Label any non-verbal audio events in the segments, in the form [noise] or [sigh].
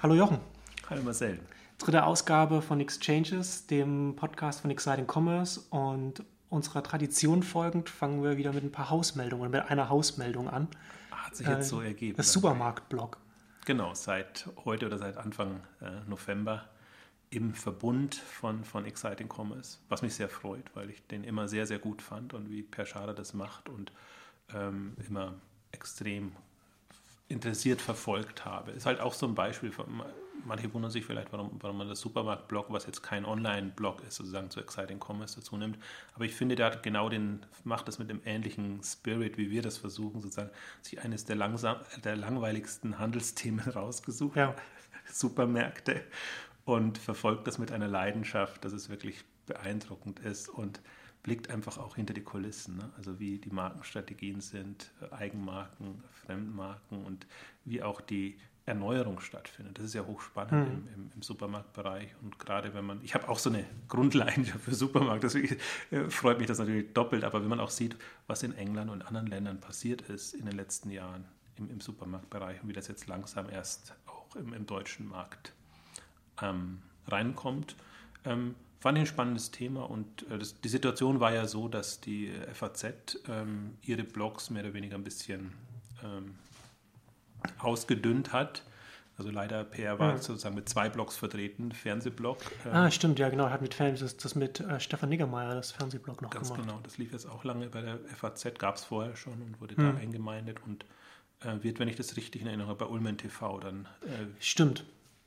Hallo Jochen. Hallo Marcel. Dritte Ausgabe von Exchanges, dem Podcast von Exciting Commerce. Und unserer Tradition folgend fangen wir wieder mit ein paar Hausmeldungen, mit einer Hausmeldung an. Hat sich jetzt äh, so ergeben. Das Supermarktblog. Genau, seit heute oder seit Anfang äh, November im Verbund von, von Exciting Commerce, was mich sehr freut, weil ich den immer sehr, sehr gut fand und wie Per Schader das macht und ähm, immer extrem interessiert verfolgt habe. Ist halt auch so ein Beispiel, von, manche wundern sich vielleicht, warum, warum man das Supermarkt-Blog, was jetzt kein Online-Blog ist, sozusagen zu Exciting Commerce dazu nimmt. Aber ich finde, der hat genau den, macht das mit dem ähnlichen Spirit, wie wir das versuchen, sozusagen, sich eines der, langsam, der langweiligsten Handelsthemen [laughs] rausgesucht. Ja. Supermärkte und verfolgt das mit einer Leidenschaft, dass es wirklich beeindruckend ist und blickt einfach auch hinter die Kulissen. Ne? Also wie die Markenstrategien sind, äh, Eigenmarken, Fremdmarken und wie auch die Erneuerung stattfindet. Das ist ja hochspannend mhm. im, im, Supermarktbereich. Und gerade wenn man, ich habe auch so eine Grundleidenschaft [laughs] für Supermarkt, deswegen äh, freut mich das natürlich doppelt, aber wenn man auch sieht, was in England und anderen Ländern passiert ist in den letzten Jahren im, im Supermarktbereich und wie das jetzt langsam erst auch im, im deutschen Markt ähm, reinkommt. Ähm, fand ich ein spannendes Thema und äh, das, die Situation war ja so, dass die FAZ ähm, ihre Blogs mehr oder weniger ein bisschen ähm, ausgedünnt hat. Also leider PR war ja. sozusagen mit zwei Blogs vertreten, Fernsehblog. Ähm, ah, stimmt, ja genau, hat mit Fernseh, das, das mit äh, Stefan Niggemeier, das Fernsehblog noch ganz gemacht. genau, das lief jetzt auch lange bei der FAZ, gab es vorher schon und wurde hm. da eingemeindet und äh, wird, wenn ich das richtig in Erinnerung habe, bei Ulmen TV dann. Äh, stimmt,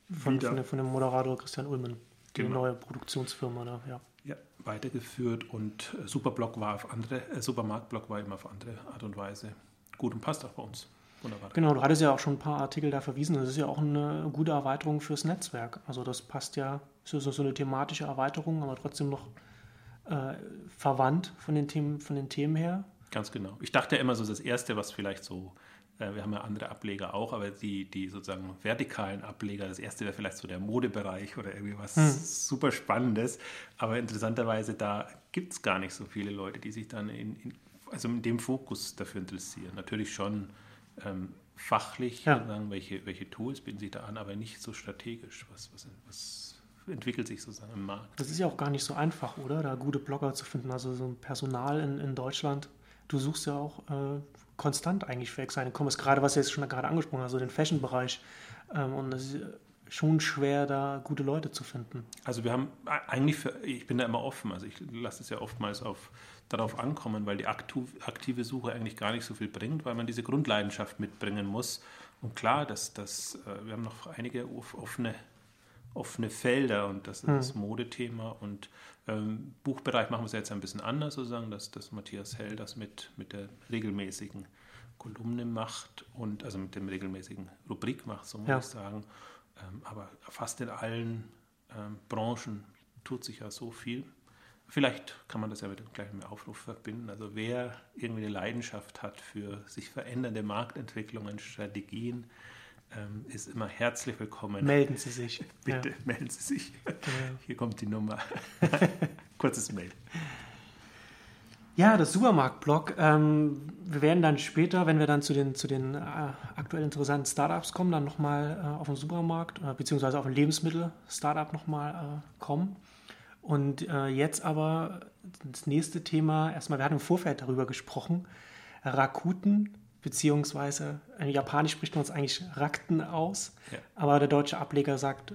von, von, von, dem Moderator Christian Ullmann, die genau. neue Produktionsfirma da, ja. Ja, weitergeführt und äh, Superblock war auf andere, äh, Supermarktblock war immer auf andere Art und Weise gut und passt auch bei uns. Wunderbar. Genau, du hattest ja auch schon ein paar Artikel da verwiesen. Das ist ja auch eine gute Erweiterung fürs Netzwerk. Also das passt ja, ist so, eine thematische Erweiterung, aber trotzdem noch äh, verwandt von den Themen, von den Themen her. Ganz genau. Ich dachte immer so, das Erste, was vielleicht so wir haben ja andere Ableger auch, aber die, die sozusagen vertikalen Ableger, das erste wäre vielleicht so der Modebereich oder irgendwie was hm. super Spannendes. Aber interessanterweise, da gibt es gar nicht so viele Leute, die sich dann in, in, also in dem Fokus dafür interessieren. Natürlich schon ähm, fachlich, ja. sagen, welche, welche Tools bieten sich da an, aber nicht so strategisch. Was, was, was entwickelt sich sozusagen im Markt? Das ist ja auch gar nicht so einfach, oder? Da gute Blogger zu finden. Also so ein Personal in, in Deutschland. Du suchst ja auch äh, konstant eigentlich für Exciting Commerce, gerade was du jetzt schon gerade angesprochen hast, also den Fashion-Bereich. Ähm, und es ist schon schwer, da gute Leute zu finden. Also wir haben eigentlich, für, ich bin da immer offen, also ich lasse es ja oftmals auf, darauf ankommen, weil die aktive Suche eigentlich gar nicht so viel bringt, weil man diese Grundleidenschaft mitbringen muss. Und klar, dass das, äh, wir haben noch einige offene offene Felder und das ist hm. das Modethema und ähm, Buchbereich machen wir es jetzt ein bisschen anders, sozusagen, dass, dass Matthias Hell das mit, mit der regelmäßigen Kolumne macht und also mit dem regelmäßigen Rubrik macht, so muss ja. ich sagen. Ähm, aber fast in allen ähm, Branchen tut sich ja so viel. Vielleicht kann man das ja mit dem gleichen Aufruf verbinden. Also wer irgendwie eine Leidenschaft hat für sich verändernde Marktentwicklungen, Strategien, ähm, ist immer herzlich willkommen. Melden Sie sich. [laughs] Bitte ja. melden Sie sich. Ja. Hier kommt die Nummer. [laughs] Kurzes Mail. Ja, das Supermarktblog. Ähm, wir werden dann später, wenn wir dann zu den, zu den äh, aktuell interessanten Startups kommen, dann nochmal äh, auf den Supermarkt äh, beziehungsweise auf ein Lebensmittel-Startup nochmal äh, kommen. Und äh, jetzt aber das nächste Thema, erstmal, wir hatten im Vorfeld darüber gesprochen, Rakuten beziehungsweise in Japanisch spricht man es eigentlich Rakten aus, ja. aber der deutsche Ableger sagt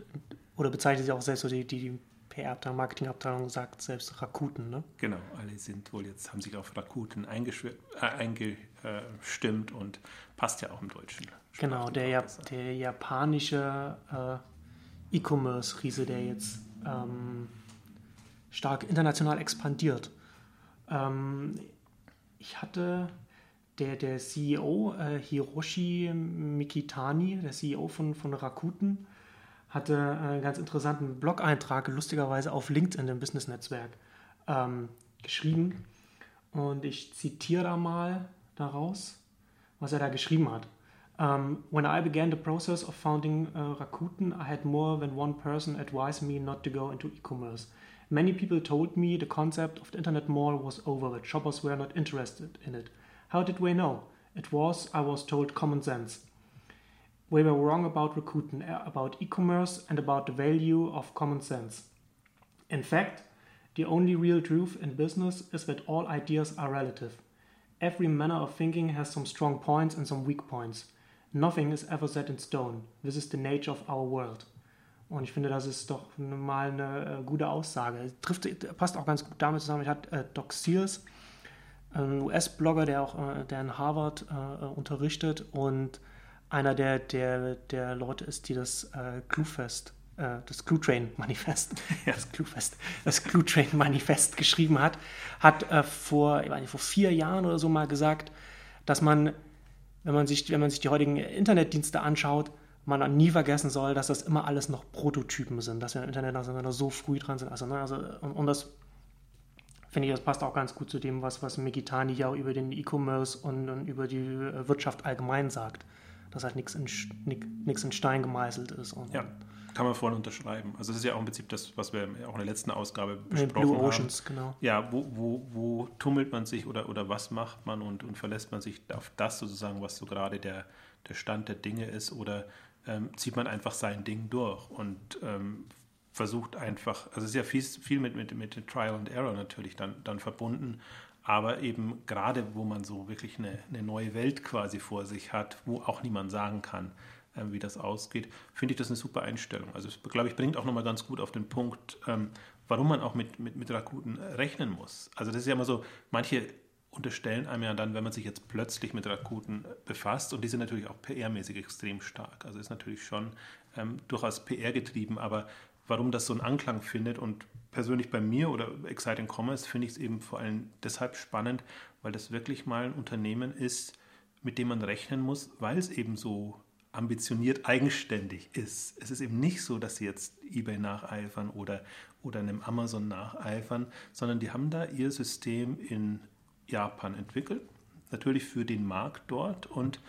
oder bezeichnet sich auch selbst so die, die PR-Abteilung, Marketingabteilung sagt selbst Rakuten, ne? Genau, alle sind wohl jetzt, haben sich auf Rakuten äh, eingestimmt und passt ja auch im Deutschen. Genau, der, ja, der japanische äh, E-Commerce-Riese, der jetzt ähm, stark international expandiert. Ähm, ich hatte der, der CEO äh, Hiroshi Mikitani, der CEO von, von Rakuten, hatte einen ganz interessanten Blog-Eintrag, lustigerweise auf LinkedIn, dem Business-Netzwerk, ähm, geschrieben. Und ich zitiere da mal daraus, was er da geschrieben hat. Um, when I began the process of founding uh, Rakuten, I had more than one person advise me not to go into e-commerce. Many people told me the concept of the internet mall was over, that shoppers were not interested in it. How did we know? It was, I was told, common sense. We were wrong about Rakuten, uh, about e-commerce and about the value of common sense. In fact, the only real truth in business is that all ideas are relative. Every manner of thinking has some strong points and some weak points. Nothing is ever set in stone. This is the nature of our world. Und ich finde, das ist doch mal eine äh, gute Aussage. Trifft, äh, passt auch ganz gut damit zusammen. Ich hatte äh, Doc Sears, ein US-Blogger, der auch äh, der in Harvard äh, unterrichtet und einer der, der, der Leute ist, die das äh, Cluefest, äh, das Clue Train Manifest, [laughs] ja. das Cluefest, das Clue Train Manifest [laughs] geschrieben hat, hat äh, vor, ich meine, vor vier Jahren oder so mal gesagt, dass man, wenn man sich, wenn man sich die heutigen Internetdienste anschaut, man nie vergessen soll, dass das immer alles noch Prototypen sind, dass wir im Internet also noch so früh dran sind. Also, ne, also und, und das finde ich, das passt auch ganz gut zu dem, was, was Megitani ja auch über den E-Commerce und, und, über die äh, Wirtschaft allgemein sagt dass halt nichts in, nichts in Stein gemeißelt ist. Ja, kann man voll unterschreiben. Also das ist ja auch im Prinzip das, was wir auch in der letzten Ausgabe besprochen Blue Oceans, haben. genau. Ja, wo, wo, wo tummelt man sich oder, oder was macht man und, und verlässt man sich auf das sozusagen, was so gerade der, der Stand der Dinge ist oder ähm, zieht man einfach sein Ding durch und ähm, versucht einfach, also es ist ja viel, viel mit, mit, mit Trial and Error natürlich dann, dann verbunden, aber eben gerade, wo man so wirklich eine, eine, neue Welt quasi vor sich hat, wo auch niemand sagen kann, äh, wie das ausgeht, finde ich das eine super Einstellung. Also es, glaube ich, bringt auch nochmal ganz gut auf den Punkt, ähm, warum man auch mit, mit, mit Rakuten rechnen muss. Also das ist ja immer so, manche unterstellen einem ja dann, wenn man sich jetzt plötzlich mit Rakuten befasst, und die sind natürlich auch PR-mäßig extrem stark, also ist natürlich schon ähm, durchaus PR getrieben, aber warum das so einen Anklang findet und persönlich bei mir oder Exciting Commerce finde ich es eben vor allem deshalb spannend, weil das wirklich mal ein Unternehmen ist, mit dem man rechnen muss, weil es eben so ambitioniert eigenständig ist. Es ist eben nicht so, dass sie jetzt eBay nacheifern oder, oder einem Amazon nacheifern, sondern die haben da ihr System in Japan entwickelt, natürlich für den Markt dort und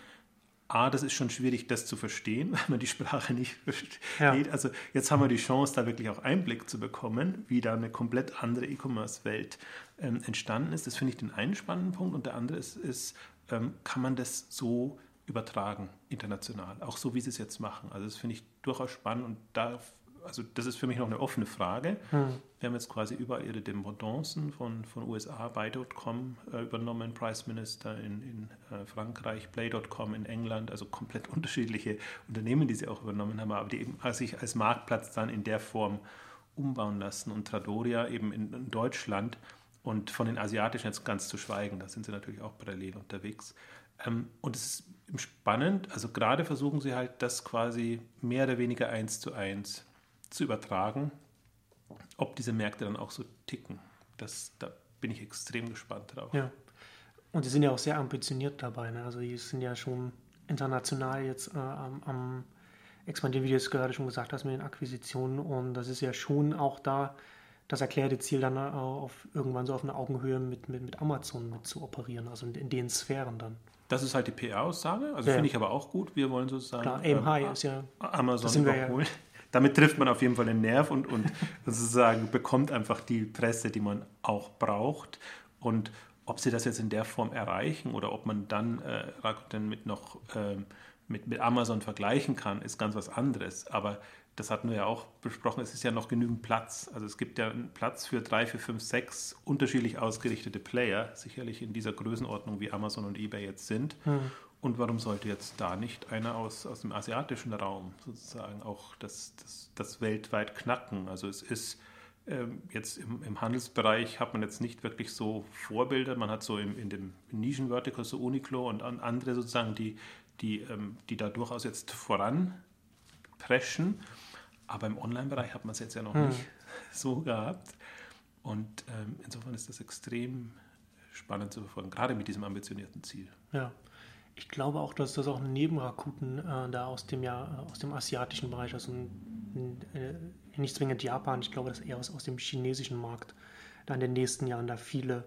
A, das ist schon schwierig, das zu verstehen, [laughs] weil man die Sprache nicht versteht. Ja. Also jetzt haben wir die Chance, da wirklich auch Einblick zu bekommen, wie da eine komplett andere E-Commerce-Welt ähm, entstanden ist. Das finde ich den einen spannenden Punkt. Und der andere ist, ist ähm, kann man das so übertragen international, auch so, wie sie es jetzt machen. Also das finde ich durchaus spannend und da also das ist für mich noch eine offene Frage. Hm. Wir haben jetzt quasi überall ihre Dependancen von, von USA, Buy.com äh, übernommen, Price Minister in, in äh, Frankreich, Play.com in England, also komplett [laughs] unterschiedliche Unternehmen, die sie auch übernommen haben, aber die eben sich als Marktplatz dann in der Form umbauen lassen und Tradoria eben in, in Deutschland und von den asiatischen jetzt ganz zu schweigen, da sind sie natürlich auch parallel unterwegs. Ähm, und es ist spannend, also gerade versuchen sie halt das quasi mehr oder weniger eins zu eins zu übertragen, ob diese Märkte dann auch so ticken. Das, da bin ich extrem gespannt drauf. Ja. Und die sind ja auch sehr ambitioniert dabei. Ne? Also die sind ja schon international jetzt äh, am, am expandieren, wie du es gerade schon gesagt hast, mit den Akquisitionen. Und das ist ja schon auch da das erklärte Ziel, dann äh, auf, irgendwann so auf einer Augenhöhe mit, mit, mit Amazon mit zu operieren, also in, in den Sphären dann. Das ist halt die PR-Aussage, also ja. finde ich aber auch gut. Wir wollen sozusagen Klar, Aim ähm, High ist ja Amazon überholen. Ja damit trifft man auf jeden Fall den Nerv und, und [laughs] sozusagen bekommt einfach die Presse, die man auch braucht. Und ob sie das jetzt in der Form erreichen oder ob man dann äh, Rakuten mit noch äh, mit, mit Amazon vergleichen kann, ist ganz was anderes. Aber das hatten wir ja auch besprochen, es ist ja noch genügend Platz. Also es gibt ja einen Platz für drei, vier, fünf, sechs unterschiedlich ausgerichtete Player, sicherlich in dieser Größenordnung, wie Amazon und eBay jetzt sind. Hm. Und warum sollte jetzt da nicht einer aus, aus dem asiatischen Raum sozusagen auch das, das, das weltweit knacken? Also es ist ähm, jetzt im, im, Handelsbereich hat man jetzt nicht wirklich so Vorbilder. Man hat so im, in dem Nischenvertical so Uniqlo und andere sozusagen, die, die, ähm, die da durchaus jetzt voranpreschen. Aber im Online-Bereich hat man es jetzt ja noch hm. nicht [laughs] so gehabt. Und ähm, insofern ist das extrem spannend zu verfolgen, gerade mit diesem ambitionierten Ziel. Ja, ich glaube auch, dass das auch neben Rakuten äh, da aus dem, ja, aus dem asiatischen Bereich, also ein, äh, nicht zwingend Japan, ich glaube, dass eher aus, aus dem chinesischen Markt da in den nächsten Jahren da viele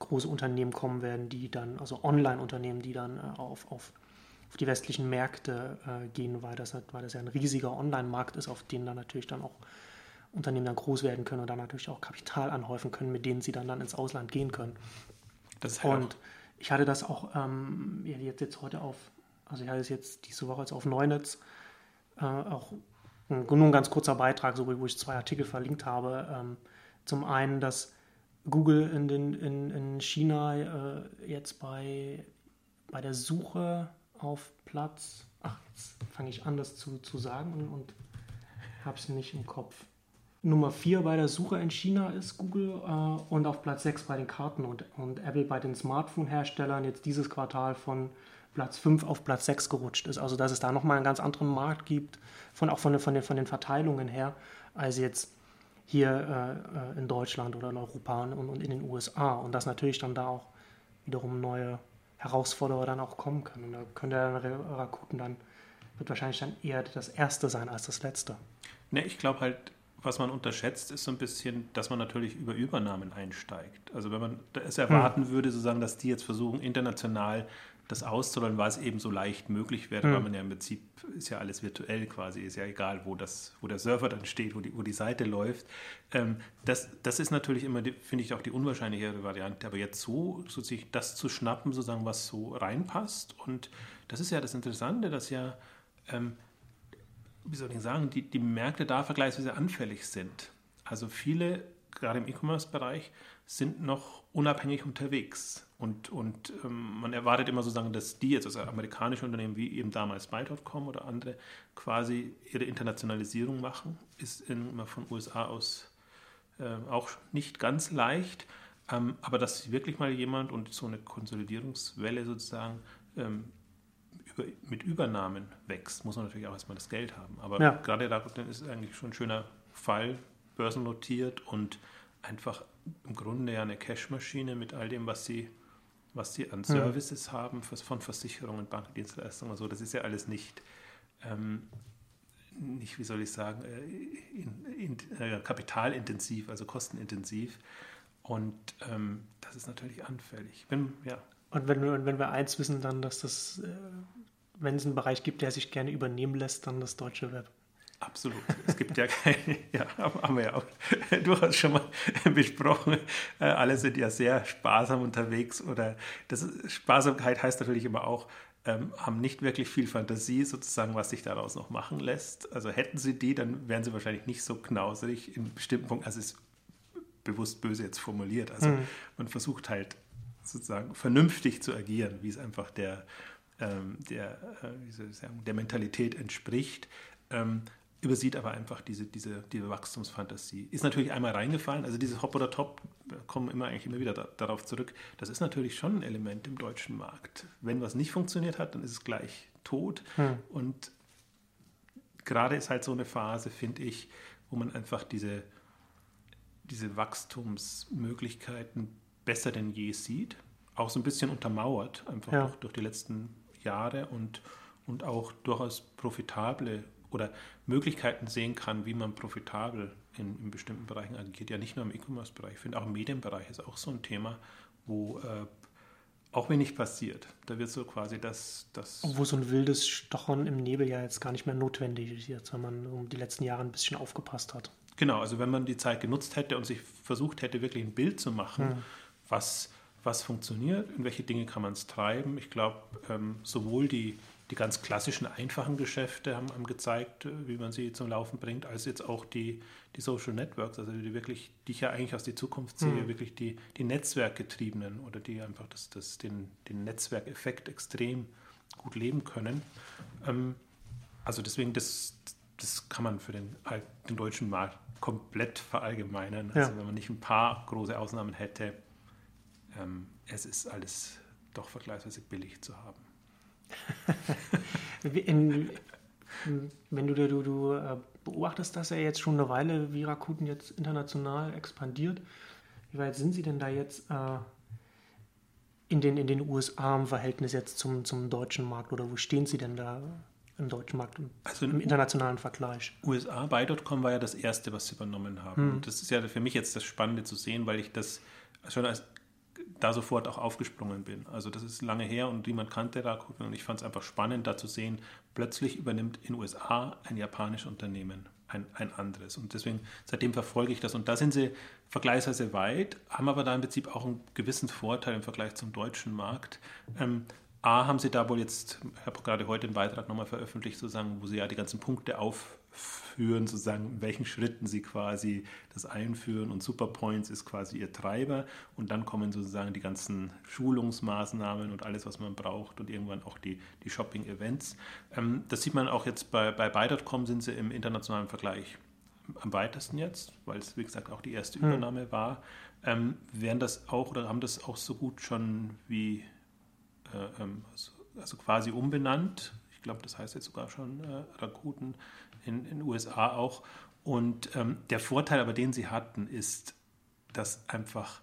große Unternehmen kommen werden, die dann, also Online-Unternehmen, die dann äh, auf, auf, auf die westlichen Märkte äh, gehen, weil das, weil das ja ein riesiger Online-Markt ist, auf den dann natürlich dann auch Unternehmen dann groß werden können und dann natürlich auch Kapital anhäufen können, mit denen sie dann, dann ins Ausland gehen können. Das ist halt und ich hatte das auch ähm, jetzt, jetzt heute auf, Also ich hatte es jetzt diese Woche jetzt auf Neunetz äh, auch ein, nur ein ganz kurzer Beitrag, so wo ich zwei Artikel verlinkt habe. Ähm, zum einen, dass Google in, den, in, in China äh, jetzt bei, bei der Suche auf Platz, ach, jetzt fange ich an, das zu, zu sagen und, und habe es nicht im Kopf. Nummer 4 bei der Suche in China ist Google äh, und auf Platz 6 bei den Karten und, und Apple bei den Smartphone-Herstellern jetzt dieses Quartal von Platz 5 auf Platz 6 gerutscht ist. Also dass es da nochmal einen ganz anderen Markt gibt, von, auch von, den, von, den, von den Verteilungen her, als jetzt hier äh, in Deutschland oder in Europa und, und in den USA. Und dass natürlich dann da auch wiederum neue Herausforderer dann auch kommen können. Und da könnte dann Rakuten dann, wird wahrscheinlich dann eher das Erste sein als das Letzte. Ne, ich glaube halt, was man unterschätzt, ist so ein bisschen, dass man natürlich über Übernahmen einsteigt. Also wenn man es erwarten hm. würde, sozusagen, dass die jetzt versuchen, international das auszurollen, weil es eben so leicht möglich wäre, hm. weil man ja im Prinzip ist ja alles virtuell quasi, ist ja egal, wo, das, wo der Server dann steht, wo die, wo die Seite läuft. Ähm, das, das ist natürlich immer, finde ich, auch die unwahrscheinlichere Variante. Aber jetzt so, so sich das zu schnappen, sozusagen, was so reinpasst. Und das ist ja das Interessante, dass ja ähm, wie soll ich sagen, die, die Märkte da vergleichsweise anfällig sind. Also viele, gerade im E-Commerce-Bereich, sind noch unabhängig unterwegs. Und, und ähm, man erwartet immer sozusagen, dass die jetzt, also amerikanische Unternehmen wie eben damals Buy.com oder andere, quasi ihre Internationalisierung machen. Ist in, immer von USA aus äh, auch nicht ganz leicht. Ähm, aber dass wirklich mal jemand und so eine Konsolidierungswelle sozusagen ähm, mit Übernahmen wächst, muss man natürlich auch erstmal das Geld haben. Aber ja. gerade da ist es eigentlich schon ein schöner Fall, börsennotiert und einfach im Grunde ja eine Cashmaschine mit all dem, was sie, was sie an Services ja. haben, von Versicherungen, Bankdienstleistungen und so. Das ist ja alles nicht, ähm, nicht wie soll ich sagen, äh, in, in, äh, kapitalintensiv, also kostenintensiv. Und ähm, das ist natürlich anfällig. Wenn, ja. Und wenn wir, wenn wir eins wissen, dann, dass das äh, wenn es einen Bereich gibt, der sich gerne übernehmen lässt, dann das deutsche Web. Absolut. Es gibt ja keine, [laughs] ja, haben wir ja auch [laughs] durchaus schon mal [laughs] besprochen. Äh, alle sind ja sehr sparsam unterwegs oder das ist, Sparsamkeit heißt natürlich immer auch, ähm, haben nicht wirklich viel Fantasie sozusagen, was sich daraus noch machen lässt. Also hätten sie die, dann wären sie wahrscheinlich nicht so knauserig in bestimmten Punkten. Also es ist bewusst böse jetzt formuliert. Also mhm. man versucht halt sozusagen vernünftig zu agieren, wie es einfach der ähm, der, äh, wie soll ich sagen, der Mentalität entspricht, ähm, übersieht aber einfach diese, diese, diese Wachstumsfantasie. Ist natürlich einmal reingefallen, also dieses Hop oder Top, kommen immer eigentlich immer wieder da, darauf zurück. Das ist natürlich schon ein Element im deutschen Markt. Wenn was nicht funktioniert hat, dann ist es gleich tot. Hm. Und gerade ist halt so eine Phase, finde ich, wo man einfach diese, diese Wachstumsmöglichkeiten besser denn je sieht. Auch so ein bisschen untermauert, einfach ja. durch, durch die letzten Jahre und, und auch durchaus profitable oder Möglichkeiten sehen kann, wie man profitabel in, in bestimmten Bereichen agiert. Ja, nicht nur im E-Commerce-Bereich. Ich finde auch im Medienbereich ist auch so ein Thema, wo äh, auch wenig passiert. Da wird so quasi das, das. Wo so ein wildes Stochern im Nebel ja jetzt gar nicht mehr notwendig ist, jetzt, wenn man um die letzten Jahre ein bisschen aufgepasst hat. Genau, also wenn man die Zeit genutzt hätte und sich versucht hätte, wirklich ein Bild zu machen, hm. Was was funktioniert, in welche Dinge kann man es treiben. Ich glaube, ähm, sowohl die, die ganz klassischen, einfachen Geschäfte haben, haben, gezeigt, äh, wie man sie zum Laufen bringt, als jetzt auch die, die Social Networks, also die wirklich, die ich ja eigentlich aus der Zukunft sehe, mhm. wirklich die, die Netzwerkgetriebenen oder die einfach das, das, den, den Netzwerkeffekt extrem gut leben können. Ähm, also deswegen, das, das kann man für den, den deutschen Markt komplett verallgemeinern. Also ja. wenn man nicht ein paar große Ausnahmen hätte, es ist alles doch vergleichsweise billig zu haben. [laughs] In, wenn du, du, du äh, beobachtest das ja jetzt schon eine Weile, wie Rakuten jetzt international expandiert, wie weit sind sie denn da jetzt äh, in, den, in den USA im Verhältnis jetzt zum, zum deutschen Markt oder wo stehen sie denn da im deutschen Markt im, also im internationalen Vergleich? USA, Buy.com war ja das erste, was sie übernommen haben. Hm. Und das ist ja für mich jetzt das Spannende zu sehen, weil ich das schon als da sofort auch aufgesprungen bin. Also das ist lange her und niemand kannte Rakuten und ich fand es einfach spannend, da zu sehen, plötzlich übernimmt in USA ein japanisches Unternehmen ein, ein anderes. Und deswegen, seitdem verfolge ich das. Und da sind sie vergleichsweise weit, haben aber da im Prinzip auch einen gewissen Vorteil im Vergleich zum deutschen Markt. Ähm, A, haben sie da wohl jetzt, ich habe gerade heute einen Beitrag nochmal veröffentlicht, sozusagen, wo sie ja die ganzen Punkte aufführen, sozusagen, in welchen Schritten sie quasi das einführen und Superpoints ist quasi ihr Treiber und dann kommen sozusagen die ganzen Schulungsmaßnahmen und alles, was man braucht und irgendwann auch die, die Shopping-Events. Ähm, das sieht man auch jetzt bei, bei Buy.com sind sie im internationalen Vergleich am weitesten jetzt, weil es wie gesagt auch die erste hm. Übernahme war. Ähm, werden das auch oder haben das auch so gut schon wie äh, ähm, also, also, quasi umbenannt. Ich glaube, das heißt jetzt sogar schon äh, Rakuten in den USA auch. Und ähm, der Vorteil aber, den sie hatten, ist, dass einfach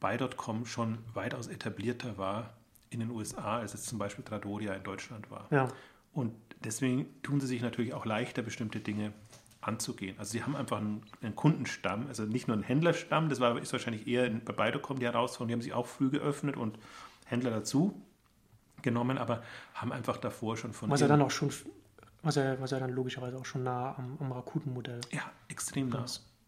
Buy.com schon weitaus etablierter war in den USA, als es zum Beispiel Tradoria in Deutschland war. Ja. Und deswegen tun sie sich natürlich auch leichter, bestimmte Dinge anzugehen. Also sie haben einfach einen, einen, Kundenstamm, also nicht nur einen Händlerstamm, das war, ist wahrscheinlich eher bei Buy.com die Herausforderung, die haben sich auch früh geöffnet und Händler dazu genommen, aber haben einfach davor schon von. Was er dann auch schon, was er, was er dann logischerweise auch schon nah am, am Rakuten-Modell. Ja, extrem nah.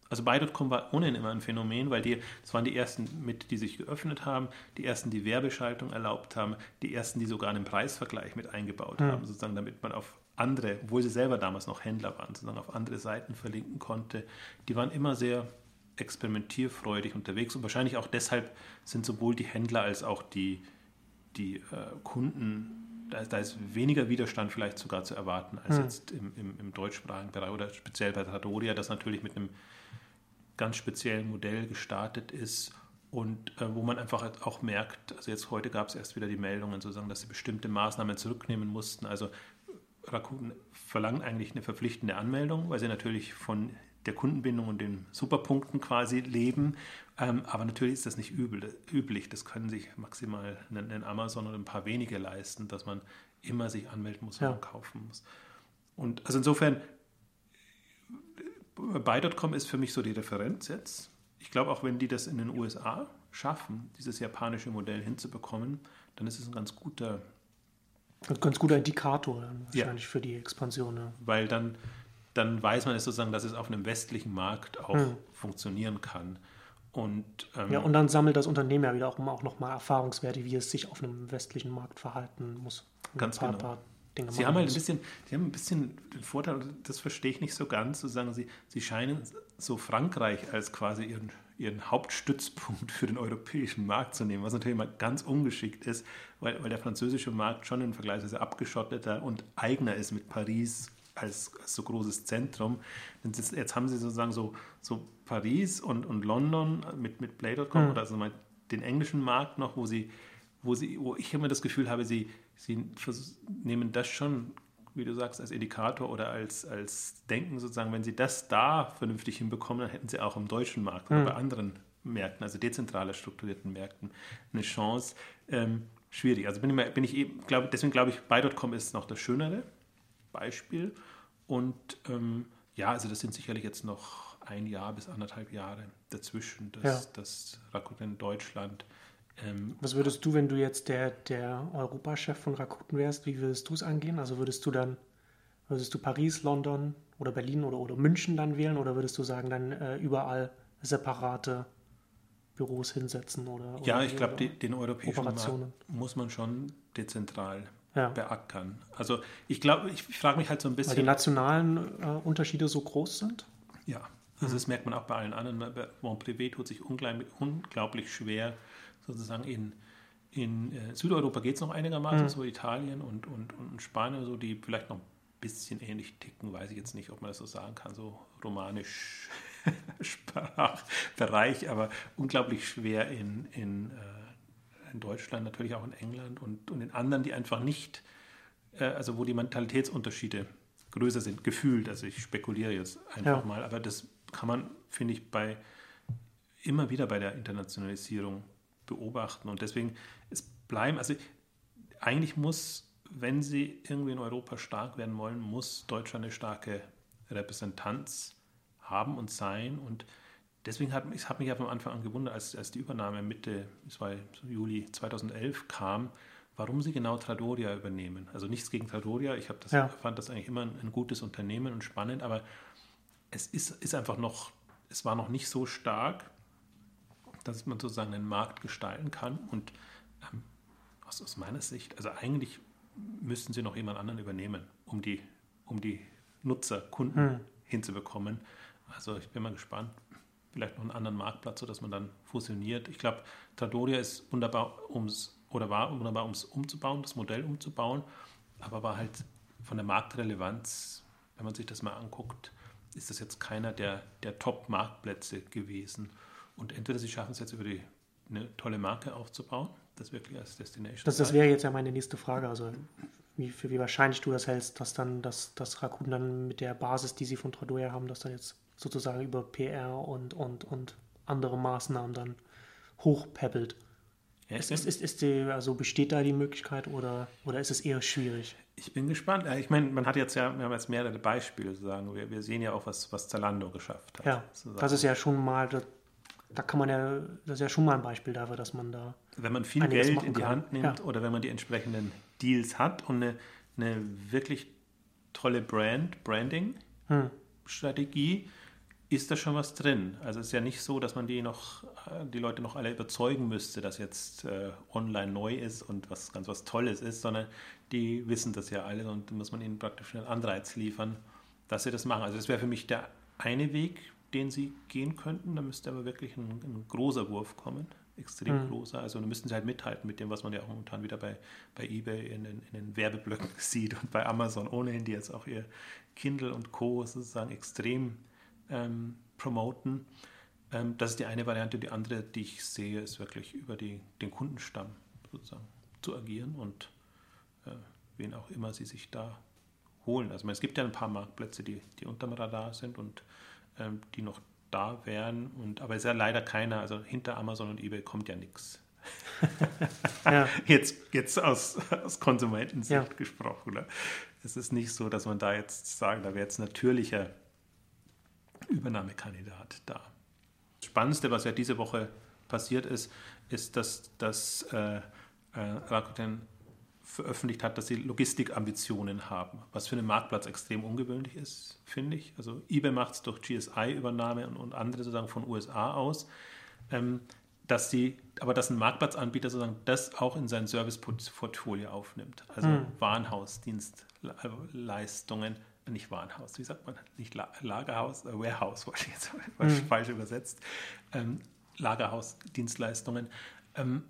Also Buy.com war ohnehin immer ein Phänomen, weil die, das waren die ersten mit, die sich geöffnet haben, die ersten, die Werbeschaltung erlaubt haben, die ersten, die sogar einen Preisvergleich mit eingebaut mhm. haben, sozusagen, damit man auf andere, obwohl sie selber damals noch Händler waren, sozusagen auf andere Seiten verlinken konnte. Die waren immer sehr experimentierfreudig unterwegs und wahrscheinlich auch deshalb sind sowohl die Händler als auch die, die äh, Kunden, da, da, ist weniger Widerstand vielleicht sogar zu erwarten als hm. jetzt im, im, im, deutschsprachigen Bereich oder speziell bei Trattoria, das natürlich mit einem ganz speziellen Modell gestartet ist und äh, wo man einfach auch merkt, also jetzt heute gab es erst wieder die Meldungen, sozusagen, dass sie bestimmte Maßnahmen zurücknehmen mussten. Also Rakuten verlangen eigentlich eine verpflichtende Anmeldung, weil sie natürlich von der Kundenbindung und den Superpunkten quasi leben. Ähm, aber natürlich ist das nicht übel, üblich. Das können sich maximal ein Amazon oder ein paar wenige leisten, dass man immer sich anmelden muss ja. und kaufen muss. Und also insofern, Buy.com ist für mich so die Referenz jetzt. Ich glaube, auch wenn die das in den USA schaffen, dieses japanische Modell hinzubekommen, dann ist es ein ganz guter. Ein ganz guter Indikator wahrscheinlich ja. für die Expansion. Ja. Weil dann dann weiß man es sozusagen, dass es auf einem westlichen Markt auch hm. funktionieren kann. Und, ähm, ja, und dann sammelt das Unternehmen ja wieder auch, auch nochmal Erfahrungswerte, wie es sich auf einem westlichen Markt verhalten muss. Ganz paar, genau. Paar sie haben halt ein bisschen, sie haben ein bisschen den Vorteil, das verstehe ich nicht so ganz, zu sagen, sie, sie scheinen so Frankreich als quasi ihren, ihren Hauptstützpunkt für den europäischen Markt zu nehmen, was natürlich mal ganz ungeschickt ist, weil, weil der französische Markt schon ein vergleichsweise abgeschotteter und eigener ist mit Paris als, als so großes Zentrum. Jetzt, jetzt, haben sie sozusagen so, so Paris und, und London mit, mit Play.com mhm. oder also mal den englischen Markt noch, wo sie, wo sie, wo ich immer das Gefühl habe, sie, sie nehmen das schon, wie du sagst, als Indikator oder als, als Denken sozusagen, wenn sie das da vernünftig hinbekommen, dann hätten sie auch im deutschen Markt mhm. oder bei anderen Märkten, also dezentraler strukturierten Märkten, eine Chance. Ähm, schwierig. Also bin ich, bin ich eben, glaub, deswegen glaube ich, bei.com ist noch das Schönere Beispiel. Und ähm, ja, also das sind sicherlich jetzt noch ein Jahr bis anderthalb Jahre dazwischen, dass ja. das Rakuten Deutschland. Ähm, Was würdest du, wenn du jetzt der, der Europachef von Rakuten wärst, wie würdest du es angehen? Also würdest du dann, würdest du Paris, London oder Berlin oder, oder München dann wählen oder würdest du sagen, dann äh, überall separate Büros hinsetzen oder, ja, ich glaube, den europäischen Markt muss man schon dezentral ja. beackern. Also ich glaube, ich, ich frage mich halt so ein bisschen. Weil die nationalen äh, Unterschiede so groß sind? Ja, also mhm. das merkt man auch bei allen anderen. Bon Privé tut sich unglaublich, unglaublich schwer, sozusagen in, in äh, Südeuropa geht es noch einigermaßen, mhm. so Italien und, und, und Spanien, so die vielleicht noch ein bisschen ähnlich ticken, weiß ich jetzt nicht, ob man das so sagen kann, so romanisch [laughs] Sprachbereich, aber unglaublich schwer in, in äh, in Deutschland, natürlich auch in England und, und in anderen, die einfach nicht, äh, also wo die Mentalitätsunterschiede größer sind, gefühlt. Also ich spekuliere jetzt einfach ja. mal, aber das kann man, finde ich, bei immer wieder bei der Internationalisierung beobachten. Und deswegen, es bleiben, also eigentlich muss, wenn sie irgendwie in Europa stark werden wollen, muss Deutschland eine starke Repräsentanz haben und sein. Und deswegen hat ich habe mich am Anfang an gewundert, als, als die Übernahme Mitte, es war Juli 2011 kam, warum sie genau Tradoria übernehmen. Also nichts gegen Tradoria, ich das, ja. fand das eigentlich immer ein, ein, gutes Unternehmen und spannend, aber es ist, ist einfach noch, es war noch nicht so stark, dass man sozusagen einen Markt gestalten kann und ähm, aus, aus meiner Sicht, also eigentlich müssten sie noch jemand anderen übernehmen, um die, um die Nutzer, Kunden hm. hinzubekommen. Also ich bin mal gespannt. Vielleicht noch einen anderen Marktplatz, sodass man dann fusioniert. Ich glaube, Tradoria ist wunderbar, ums, oder war wunderbar, um es umzubauen, das Modell umzubauen, aber war halt von der Marktrelevanz, wenn man sich das mal anguckt, ist das jetzt keiner der, der Top-Marktplätze gewesen. Und entweder sie schaffen es jetzt über die, eine tolle Marke aufzubauen, das wirklich als Destination. Das, das wäre jetzt ja meine nächste Frage. Also wie, für wie wahrscheinlich du das hältst, dass dann das, das Rakuten dann mit der Basis, die sie von Tradoya haben, das dann jetzt sozusagen über PR und, und, und andere Maßnahmen dann hochpeppelt. Ja, ist, ist, ist, ist die, also besteht da die Möglichkeit oder, oder ist es eher schwierig? Ich bin gespannt. Ich meine, man hat jetzt ja, wir haben jetzt mehrere Beispiele sozusagen. Wir, wir sehen ja auch, was, was Zalando geschafft hat. Ja, sozusagen. das ist ja schon mal, da, da, kann man ja, das ist ja schon mal ein Beispiel dafür, dass man da. Wenn man viel Geld in die kann. Hand nimmt ja. oder wenn man die entsprechenden Deals hat und eine, eine wirklich tolle Brand, Branding-Strategie, hm ist da schon was drin. Also es ist ja nicht so, dass man die noch, äh, die Leute noch alle überzeugen müsste, dass jetzt äh, online neu ist und was ganz was Tolles ist, sondern die wissen das ja alle und muss man ihnen praktisch einen Anreiz liefern, dass sie das machen. Also das wäre für mich der eine Weg, den sie gehen könnten. Da müsste aber wirklich ein, ein großer Wurf kommen, extrem mhm. großer. Also da müssten sie halt mithalten mit dem, was man ja auch momentan wieder bei, bei eBay in den, in den Werbeblöcken [laughs] sieht und bei Amazon ohnehin, die jetzt auch ihr Kindle und Co. sozusagen extrem ähm, promoten. Ähm, das ist die eine Variante. Die andere, die ich sehe, ist wirklich über die, den Kundenstamm sozusagen zu agieren und äh, wen auch immer sie sich da holen. Also es gibt ja ein paar Marktplätze, die, die unterm Radar sind und ähm, die noch da wären. Und, aber es ist ja leider keiner, also hinter Amazon und eBay kommt ja nichts. [laughs] ja. Jetzt, jetzt aus, aus Konsumentensicht ja. gesprochen. Ne? Es ist nicht so, dass man da jetzt sagen, da wäre jetzt natürlicher Übernahmekandidat da. Das Spannendste, was ja diese Woche passiert ist, ist, dass, dass äh, äh, Rakuten veröffentlicht hat, dass sie Logistikambitionen haben, was für einen Marktplatz extrem ungewöhnlich ist, finde ich. Also eBay macht es durch GSI-Übernahme und, und, andere sozusagen von USA aus, ähm, dass sie, aber dass ein Marktplatzanbieter sozusagen das auch in sein Serviceportfolio aufnimmt, also hm. Warenhausdienstleistungen nicht Warenhaus, wie sagt man, nicht Lagerhaus, äh, Warehouse, [laughs] wollte ich jetzt mhm. falsch übersetzt, ähm, Lagerhaus-Dienstleistungen. Ähm,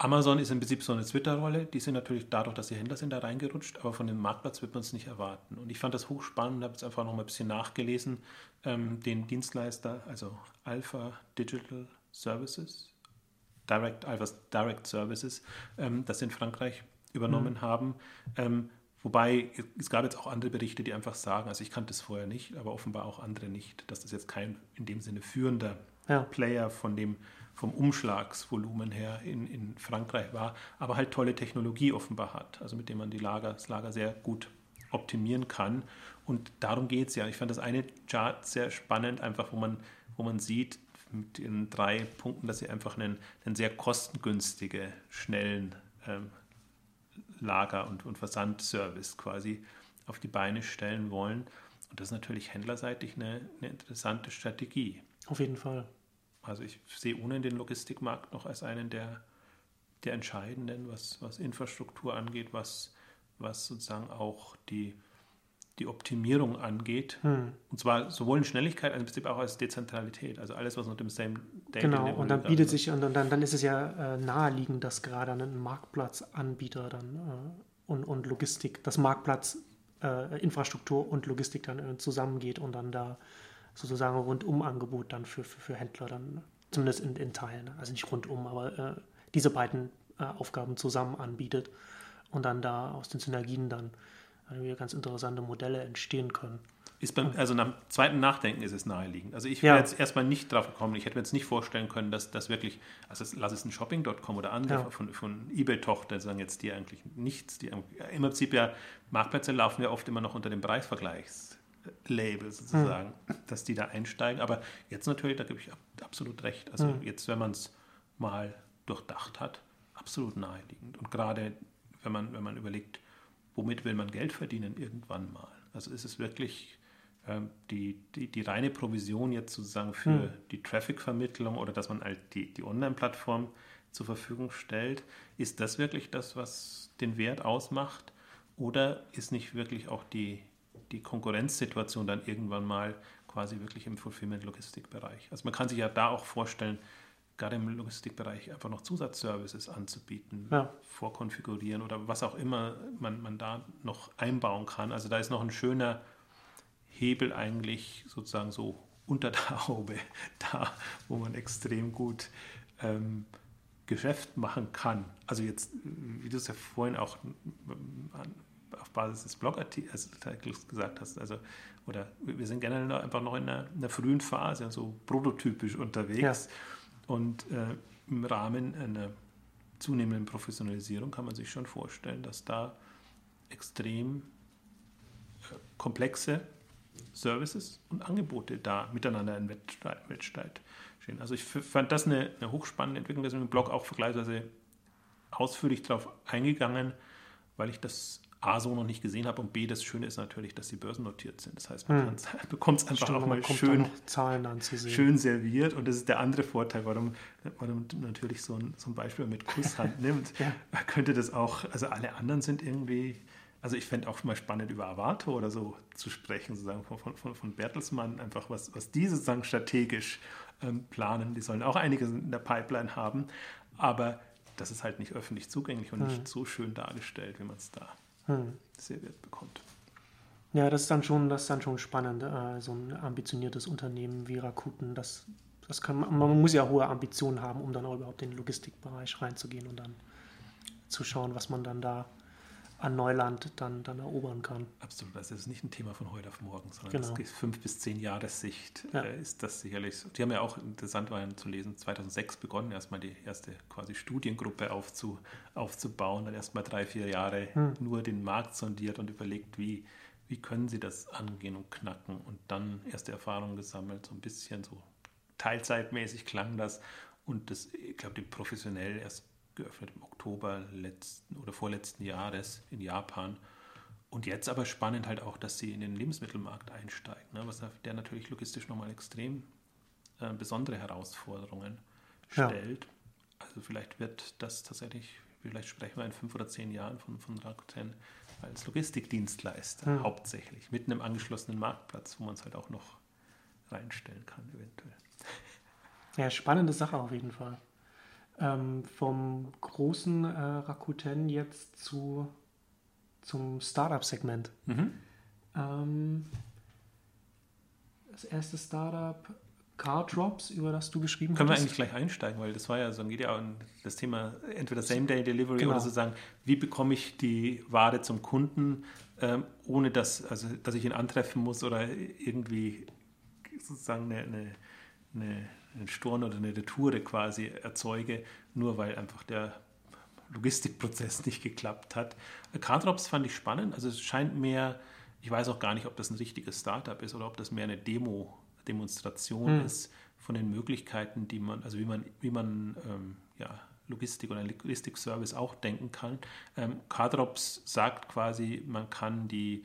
Amazon ist im Prinzip so eine Twitter-Rolle. Die sind natürlich dadurch, dass sie Händler sind, da reingerutscht, aber von dem Marktplatz wird man es nicht erwarten. Und ich fand das hochspannend, habe jetzt einfach noch mal ein bisschen nachgelesen. Ähm, den Dienstleister, also Alpha Digital Services, Direct, Alpha Direct Services, ähm, das in Frankreich übernommen mhm. haben, ähm, Wobei, es gab jetzt auch andere Berichte, die einfach sagen, also ich kannte es vorher nicht, aber offenbar auch andere nicht, dass das jetzt kein in dem Sinne führender ja. Player von dem, vom Umschlagsvolumen her in, in Frankreich war, aber halt tolle Technologie offenbar hat, also mit dem man die Lager, das Lager sehr gut optimieren kann. Und darum geht es ja. Ich fand das eine Chart sehr spannend, einfach wo man, wo man sieht, mit den drei Punkten, dass sie einfach einen, einen sehr kostengünstige, schnellen ähm, Lager- und, und Versandservice quasi auf die Beine stellen wollen. Und das ist natürlich händlerseitig eine, eine interessante Strategie. Auf jeden Fall. Also ich sehe ohnehin den Logistikmarkt noch als einen der, der entscheidenden, was, was Infrastruktur angeht, was, was sozusagen auch die, die Optimierung angeht. Hm. Und zwar sowohl in Schnelligkeit als im Prinzip auch als Dezentralität. Also alles, was unter dem Same Data Genau, und dann bietet sich, und dann, dann ist es ja äh, naheliegend, dass gerade ein Marktplatzanbieter dann äh, und, und Logistik, das Marktplatz, äh, Infrastruktur und Logistik dann äh, zusammengeht und dann da sozusagen rundum Angebot dann für, für, für Händler dann, zumindest in, in Teilen, also nicht rundum, aber äh, diese beiden äh, Aufgaben zusammen anbietet und dann da aus den Synergien dann wieder ganz interessante Modelle entstehen können. Ist beim, also nach dem zweiten Nachdenken ist es naheliegend. Also ich wäre ja. jetzt erstmal nicht drauf gekommen, ich hätte mir jetzt nicht vorstellen können, dass das wirklich, also lass es ein Shopping.com oder andere ja. von, von Ebay-Tochter sagen jetzt die eigentlich nichts, die im Prinzip ja, Marktplätze laufen ja oft immer noch unter dem Preisvergleichslabel sozusagen, hm. dass die da einsteigen. Aber jetzt natürlich, da gebe ich absolut recht. Also hm. jetzt, wenn man es mal durchdacht hat, absolut naheliegend. Und gerade wenn man, wenn man überlegt, womit will man Geld verdienen irgendwann mal. Also ist es wirklich ähm, die, die, die, reine Provision jetzt sozusagen für hm. die Traffic-Vermittlung oder dass man halt die, die Online-Plattform zur Verfügung stellt. Ist das wirklich das, was den Wert ausmacht? Oder ist nicht wirklich auch die, die Konkurrenzsituation dann irgendwann mal quasi wirklich im Fulfillment-Logistikbereich? Also man kann sich ja da auch vorstellen, gerade im Logistikbereich einfach noch Zusatzservices anzubieten, ja. vorkonfigurieren oder was auch immer man, man da noch einbauen kann. Also da ist noch ein schöner Hebel eigentlich sozusagen so unter der Haube [laughs] da, wo man extrem gut ähm, Geschäft machen kann. Also jetzt, wie du es ja vorhin auch auf Basis des Blogartikels gesagt hast, also oder wir sind generell einfach noch in einer, in einer frühen Phase, so prototypisch unterwegs. Ja. Und äh, im Rahmen einer zunehmenden Professionalisierung kann man sich schon vorstellen, dass da extrem äh, komplexe Services und Angebote da miteinander in Wettstreit, Wettstreit stehen. Also ich fand das eine, eine hochspannende Entwicklung. Sind im Blog auch vergleichsweise ausführlich darauf eingegangen, weil ich das A so noch nicht gesehen habe und B das Schöne ist natürlich, dass sie börsennotiert sind. Das heißt, man hm. [laughs] bekommt es einfach Stimmt, auch mal schön, Zahlen anzusehen. schön serviert und das ist der andere Vorteil, warum man natürlich so ein, so ein Beispiel mit Kusshand [laughs] nimmt. ja. Man könnte das auch, also alle anderen sind irgendwie also ich fände auch mal spannend, über Avato oder so zu sprechen, sozusagen von, von, von Bertelsmann, einfach was, was die sozusagen strategisch ähm, planen. Die sollen auch einiges in der Pipeline haben, aber das ist halt nicht öffentlich zugänglich und hm. nicht so schön dargestellt, wie man es da hm. serviert bekommt. Ja, das ist dann schon, das ist dann schon spannend, äh, so ein ambitioniertes Unternehmen wie Rakuten, das, das kann man, man muss ja hohe Ambitionen haben, um dann auch überhaupt in den Logistikbereich reinzugehen und dann zu schauen, was man dann da an Neuland dann, dann erobern kann. Absolut, das ist nicht ein Thema von heute auf morgen, sondern genau. das ist fünf bis zehn Jahre Sicht ja. äh, ist das sicherlich. Die haben ja auch interessant war zu lesen, 2006 begonnen, erstmal die erste quasi Studiengruppe aufzu, aufzubauen, dann erstmal drei, vier Jahre hm. nur den Markt sondiert und überlegt, wie, wie können sie das angehen und knacken und dann erste Erfahrungen gesammelt, so ein bisschen so teilzeitmäßig klang das und das, ich glaube, die professionell erst geöffnet im Oktober letzten oder vorletzten Jahres in Japan. Und jetzt aber spannend halt auch, dass sie in den Lebensmittelmarkt einsteigen, ne, was der natürlich logistisch nochmal extrem äh, besondere Herausforderungen stellt. Ja. Also vielleicht wird das tatsächlich, vielleicht sprechen wir in fünf oder zehn Jahren von, von Rakuten als Logistikdienstleister hm. hauptsächlich, mit einem angeschlossenen Marktplatz, wo man es halt auch noch reinstellen kann eventuell. Ja, spannende Sache auf jeden Fall ähm, vom großen äh, Rakuten jetzt zu, zum Startup-Segment. Mhm. Ähm, das erste Startup Car Drops, über das du geschrieben hast. Können hattest. wir eigentlich gleich einsteigen, weil das war ja so, geht ja um das Thema entweder Same-Day-Delivery genau. oder sozusagen, wie bekomme ich die Ware zum Kunden, ähm, ohne dass, also, dass ich ihn antreffen muss oder irgendwie sozusagen eine, eine, eine einen Storn oder eine Retoure quasi erzeuge, nur weil einfach der Logistikprozess [laughs] nicht geklappt hat. Cardrops fand ich spannend. Also es scheint mehr, ich weiß auch gar nicht, ob das ein richtiges Startup ist oder ob das mehr eine Demo, Demonstration hm. ist von den Möglichkeiten, die man, also wie man, wie man ähm, ja, Logistik oder Logistik-Service auch denken kann. Ähm, Cardrops sagt quasi, man kann die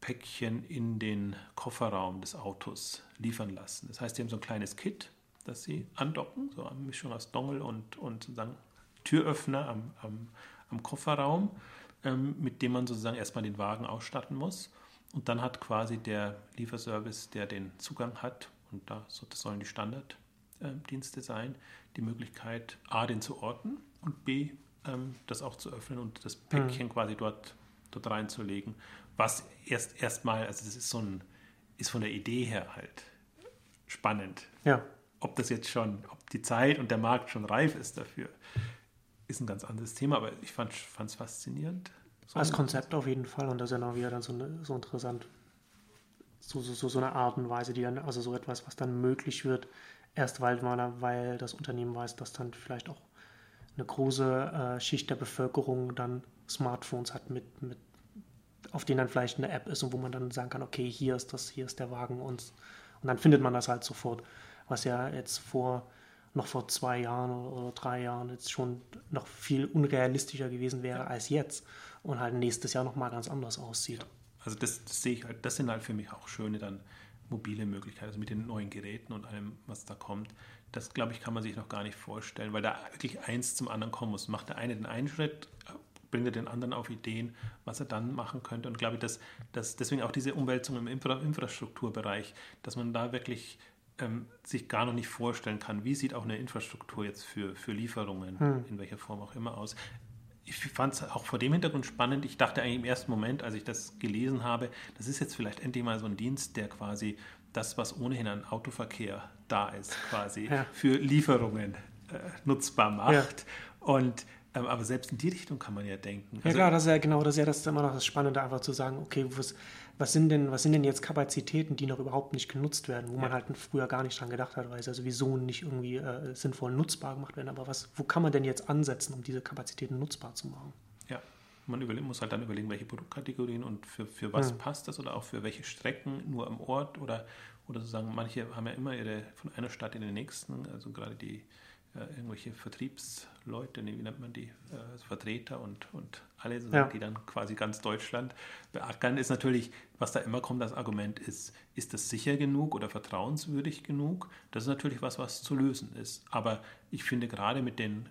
Päckchen in den Kofferraum des Autos liefern lassen. Das heißt, die haben so ein kleines Kit, dass sie andocken, so eine Mischung aus Dongle und, und sozusagen Türöffner am, am, am Kofferraum, ähm, mit dem man sozusagen erstmal den Wagen ausstatten muss. Und dann hat quasi der Lieferservice, der den Zugang hat, und da, das sollen die Standarddienste sein, die Möglichkeit, A, den zu orten und B, ähm, das auch zu öffnen und das Päckchen mhm. quasi dort, dort reinzulegen. Was erst erstmal, also das ist so ein, ist von der Idee her halt spannend. Ja. Ob das jetzt schon, ob die Zeit und der Markt schon reif ist dafür, ist ein ganz anderes Thema, aber ich fand es faszinierend. So Als Konzept auf jeden Fall und das ist ja noch wieder dann so, eine, so interessant. So, so, so, eine Art und Weise, die dann, also so etwas, was dann möglich wird, erst weil, man, weil das Unternehmen weiß, dass dann vielleicht auch eine große äh, Schicht der Bevölkerung dann Smartphones hat, mit, mit, auf denen dann vielleicht eine App ist und wo man dann sagen kann, okay, hier ist das, hier ist der Wagen und, und dann findet man das halt sofort was ja jetzt vor noch vor zwei Jahren oder drei Jahren jetzt schon noch viel unrealistischer gewesen wäre ja. als jetzt und halt nächstes Jahr noch mal ganz anders aussieht. Also das, das, sehe ich halt, das sind halt für mich auch schöne dann mobile Möglichkeit, also mit den neuen Geräten und allem, was da kommt. Das, glaube ich, kann man sich noch gar nicht vorstellen, weil da wirklich eins zum anderen kommen muss. Macht der eine den einen Schritt, bringt er den anderen auf Ideen, was er dann machen könnte. Und glaube ich, dass, dass deswegen auch diese Umwälzung im Infra Infrastrukturbereich, dass man da wirklich ähm, sich gar noch nicht vorstellen kann, wie sieht auch eine Infrastruktur jetzt für, für Lieferungen, hm. in welcher Form auch immer aus. Ich fand es auch vor dem Hintergrund spannend. Ich dachte eigentlich im ersten Moment, als ich das gelesen habe, das ist jetzt vielleicht endlich mal so ein Dienst, der quasi das, was ohnehin an Autoverkehr da ist, quasi ja. für Lieferungen äh, nutzbar macht. Ja. Und ähm, aber selbst in die Richtung kann man ja denken. Ja also, klar, das ist ja genau, das ist ja das immer noch das Spannende, einfach zu sagen, okay, was, was sind denn, was sind denn jetzt Kapazitäten, die noch überhaupt nicht genutzt werden, wo ja. man halt früher gar nicht dran gedacht hat, weil sie ja sowieso nicht irgendwie äh, sinnvoll nutzbar gemacht werden. Aber was, wo kann man denn jetzt ansetzen, um diese Kapazitäten nutzbar zu machen? Ja, man überlegen, muss halt dann überlegen, welche Produktkategorien und für, für was mhm. passt das oder auch für welche Strecken nur am Ort oder, oder sozusagen, manche haben ja immer ihre von einer Stadt in den nächsten, also gerade die irgendwelche Vertriebsleute, wie nennt man die, äh, Vertreter und, und alle, ja. die dann quasi ganz Deutschland beackern, ist natürlich, was da immer kommt, das Argument ist, ist das sicher genug oder vertrauenswürdig genug? Das ist natürlich was, was zu lösen ist. Aber ich finde gerade mit den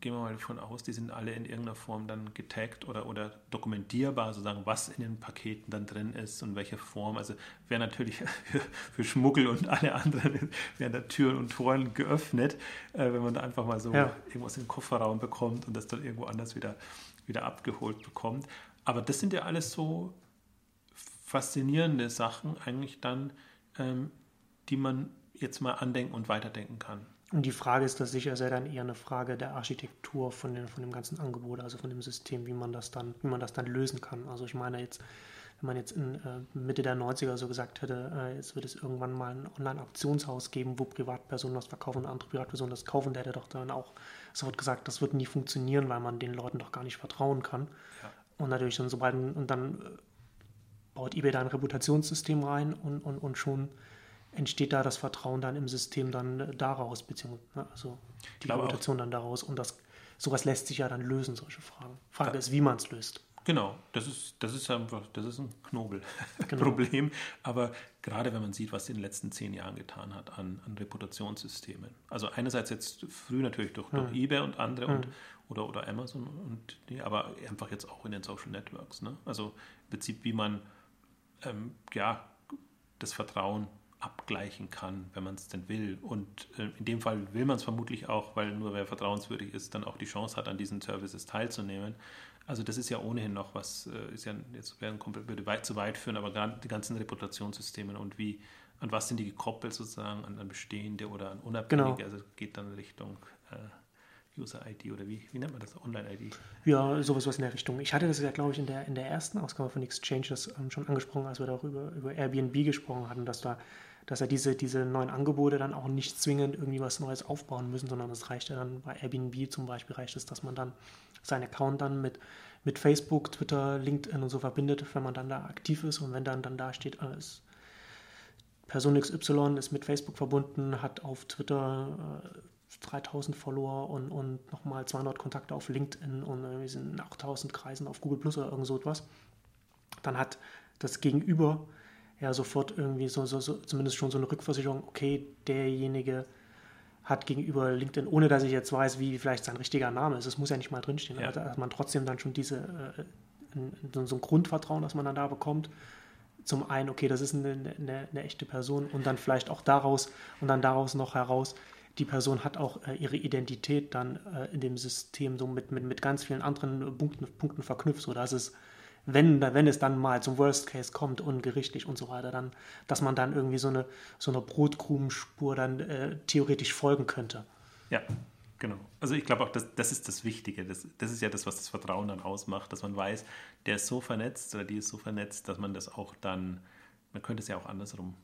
gehen wir mal davon aus, die sind alle in irgendeiner Form dann getaggt oder, oder dokumentierbar, sozusagen, was in den Paketen dann drin ist und welche Form. Also wäre natürlich [laughs] für, für, Schmuggel und alle anderen [laughs] wären da Türen und Toren geöffnet, äh, wenn man da einfach mal so ja. irgendwas in den Kofferraum bekommt und das dann irgendwo anders wieder, wieder abgeholt bekommt. Aber das sind ja alles so faszinierende Sachen eigentlich dann, ähm, die man jetzt mal andenken und weiterdenken kann. Und die Frage ist das sicher sehr dann eher eine Frage der Architektur von, den, von dem ganzen Angebot, also von dem System, wie man das dann, wie man das dann lösen kann. Also ich meine jetzt, wenn man jetzt in äh, Mitte der 90er so gesagt hätte, äh, jetzt wird es irgendwann mal ein Online-Auktionshaus geben, wo Privatpersonen was verkaufen und andere Privatpersonen das kaufen, der hätte doch dann auch sofort gesagt, das wird nie funktionieren, weil man den Leuten doch gar nicht vertrauen kann. Ja. Und natürlich dann sobald, und dann äh, baut eBay da ein Reputationssystem rein und, und, und schon entsteht da das Vertrauen dann im System dann äh, daraus, beziehungsweise ne, also die Reputation dann daraus. Und das, sowas lässt sich ja dann lösen, solche Fragen. Frage ja. ist, wie man es löst. Genau, das ist, das ist einfach, das ist ein Knobelproblem. [laughs] Genau. Aber gerade wenn man sieht, was in den letzten zehn Jahren getan hat an, an Reputationssystemen. Also einerseits jetzt früh natürlich durch, durch hm. eBay und andere hm. und, oder, oder Amazon und die, aber einfach jetzt auch in den Social Networks. Ne? Also im Prinzip, wie man ähm, ja, das Vertrauen abgleichen kann, wenn man es denn will. Und äh, in dem Fall will man es vermutlich auch, weil nur wer vertrauenswürdig ist, dann auch die Chance hat, an diesen Services teilzunehmen. Also das ist ja ohnehin noch was, äh, ist ja jetzt wäre würde weit zu weit führen, aber die ganzen Reputationssysteme und wie, an was sind die gekoppelt sozusagen, an, an bestehende oder an unabhängige, genau. also geht dann Richtung äh, User-ID oder wie, wie nennt man das? Online-ID? Ja, sowas was in der Richtung. Ich hatte das ja, glaube ich, in der, in der ersten Ausgabe von Exchanges ähm, schon angesprochen, als wir da auch über, über Airbnb gesprochen hatten, dass da dass er diese, diese neuen Angebote dann auch nicht zwingend irgendwie was Neues aufbauen müssen, sondern es reicht ja dann bei Airbnb zum Beispiel, reicht es, dass man dann seinen Account dann mit, mit Facebook, Twitter, LinkedIn und so verbindet, wenn man dann da aktiv ist. Und wenn dann, dann da steht, alles. Person XY ist mit Facebook verbunden, hat auf Twitter äh, 3000 Follower und, und nochmal 200 Kontakte auf LinkedIn und wir sind 8000 Kreisen auf Google Plus oder irgend so etwas, dann hat das Gegenüber ja sofort irgendwie so, so, so, zumindest schon so eine Rückversicherung, okay, derjenige hat gegenüber LinkedIn, ohne dass ich jetzt weiß, wie vielleicht sein richtiger Name ist, es muss ja nicht mal drinstehen, ja. aber dass man trotzdem dann schon diese, äh, so ein Grundvertrauen, das man dann da bekommt, zum einen, okay, das ist eine, eine, eine, echte Person und dann vielleicht auch daraus und dann daraus noch heraus, die Person hat auch äh, ihre Identität dann äh, in dem System so mit, mit, mit ganz vielen anderen Punkten, Punkten verknüpft, sodass es wenn, wenn es dann mal zum Worst Case kommt, ungerichtlich und so weiter, dann, dass man dann irgendwie so eine, so eine Brotkrumenspur dann äh, theoretisch folgen könnte. Ja, genau. Also ich glaube auch, das, das ist das Wichtige. Das, das ist ja das, was das Vertrauen dann ausmacht, dass man weiß, der ist so vernetzt oder die ist so vernetzt, dass man das auch dann, man könnte es ja auch andersrum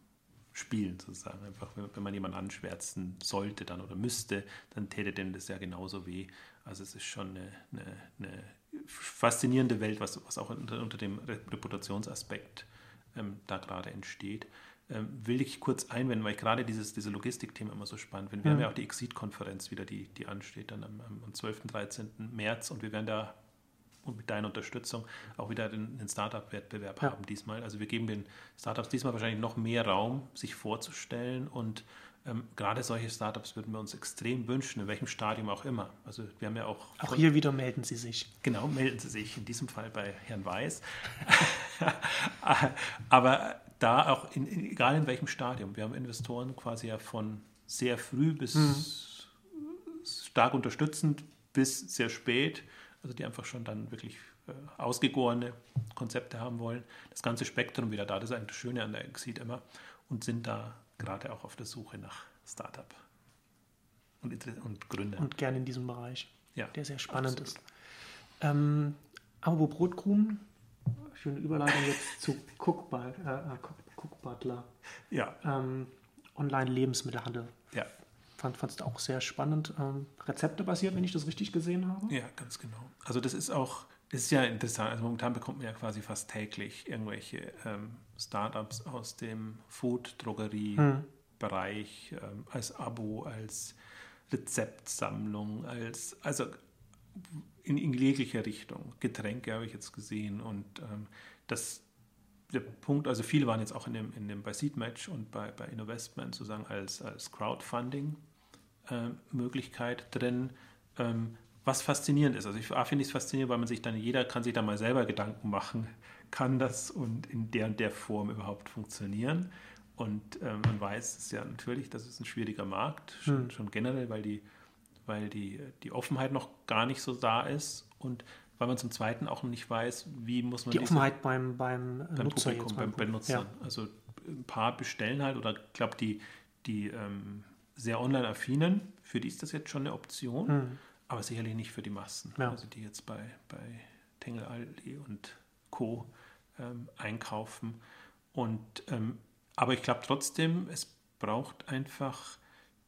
spielen, sozusagen. Einfach, wenn, wenn man jemanden anschwärzen sollte dann oder müsste, dann täte dem das ja genauso weh. Also es ist schon eine, eine, eine faszinierende Welt, was, was auch unter, unter dem Reputationsaspekt ähm, da gerade entsteht. Ähm, will ich kurz einwenden, weil ich gerade dieses diese Logistikthema immer so spannend finde. Wir mhm. haben ja auch die Exit-Konferenz wieder, die, die ansteht dann am, am 12. 13. März und wir werden da und mit deiner Unterstützung auch wieder den, den Startup-Wettbewerb Ja. haben diesmal. Also wir geben den Startups diesmal wahrscheinlich noch mehr Raum, sich vorzustellen und ähm, gerade solche Startups würden wir uns extrem wünschen, in welchem Stadium auch immer. Also wir haben ja auch Auch hier wieder melden Sie sich. Genau, melden Sie sich in diesem Fall bei Herrn Weiß. [laughs] Aber da auch, in, in, egal in welchem Stadium, wir haben Investoren quasi ja von sehr früh bis stark unterstützend bis sehr spät, also die einfach schon dann wirklich äh, ausgegorene Konzepte haben wollen. Das ganze Spektrum wieder da, das ist eigentlich das Schöne an der Exit immer und sind da gerade auch auf der Suche nach Startup und, und Gründer. Und gerne in diesem Bereich, ja, der sehr spannend absolut. ist. Ähm, apropos Brotkrumen, schöne Überleitung jetzt [laughs] zu äh, äh, Cook, Butler. Ja, Ähm, Online-Lebensmittelhandel. ja. Fand es auch sehr spannend. Ähm, Rezepte basiert, wenn ich das richtig gesehen habe. Ja, ganz genau. Also das ist auch, das ist ja interessant. Also momentan bekommt man ja quasi fast täglich irgendwelche ähm, Startups aus dem Food-Drogerie-Bereich ähm, als Abo, als Rezeptsammlung, als also in, in jeglicher Richtung. Getränke habe ich jetzt gesehen und ähm, das der Punkt, also viele waren jetzt auch in dem, in dem bei Seedmatch und bei, bei Innovestment sozusagen als, als Crowdfunding-Möglichkeit drin, ähm, was faszinierend ist. Also ich finde es faszinierend, weil man sich dann, jeder kann sich da mal selber Gedanken machen, kann das und in der und der Form überhaupt funktionieren. Und ähm, man weiß es ja natürlich, das ist ein schwieriger Markt, schon, Hm. schon generell, weil die, weil die, die Offenheit noch gar nicht so da ist und weil man zum Zweiten auch nicht weiß, wie muss man Die Offenheit beim, beim, beim Nutzer Publikum, jetzt. beim Benutzer. Ja. Also ein paar bestellen halt oder ich glaube, die, die ähm, sehr online-affinen, für die ist das jetzt schon eine Option, Hm. Aber sicherlich nicht für die Massen. Ja. Also die jetzt bei, bei Tengel Aldi und Co. Ähm, einkaufen. Und ähm, aber ich glaube trotzdem, es braucht einfach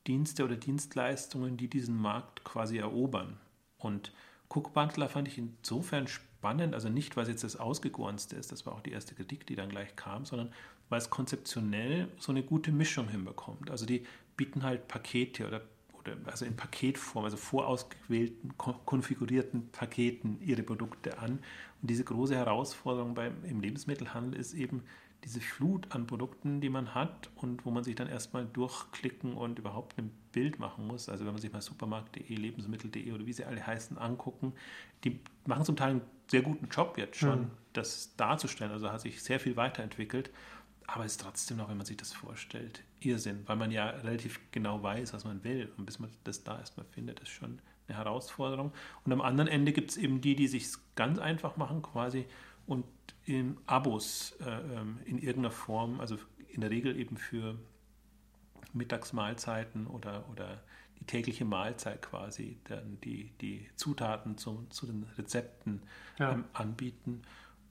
Dienste oder Dienstleistungen, die diesen Markt quasi erobern. Und Cook Butler fand ich insofern spannend, also nicht, weil es jetzt das Ausgegorenste ist, das war auch die erste Kritik, die dann gleich kam, sondern weil es konzeptionell so eine gute Mischung hinbekommt. Also die bieten halt Pakete oder, oder also in Paketform, also vorausgewählten, ko- konfigurierten Paketen ihre Produkte an. Und diese große Herausforderung beim, im Lebensmittelhandel ist eben diese Flut an Produkten, die man hat und wo man sich dann erstmal durchklicken und überhaupt ein Bild machen muss. Also wenn man sich mal supermarkt.de, lebensmittel.de oder wie sie alle heißen, angucken, die machen zum Teil einen sehr guten Job jetzt schon, Mhm. das darzustellen. Also hat sich sehr viel weiterentwickelt. Aber es ist trotzdem noch, wenn man sich das vorstellt, Irrsinn, weil man ja relativ genau weiß, was man will. Und bis man das da erstmal findet, ist schon eine Herausforderung. Und am anderen Ende gibt es eben die, die sich ganz einfach machen quasi und in Abos äh, ähm, in irgendeiner Form, also in der Regel eben für Mittagsmahlzeiten oder, oder die tägliche Mahlzeit quasi, dann die, die Zutaten zu, zu den Rezepten Ja. ähm, anbieten.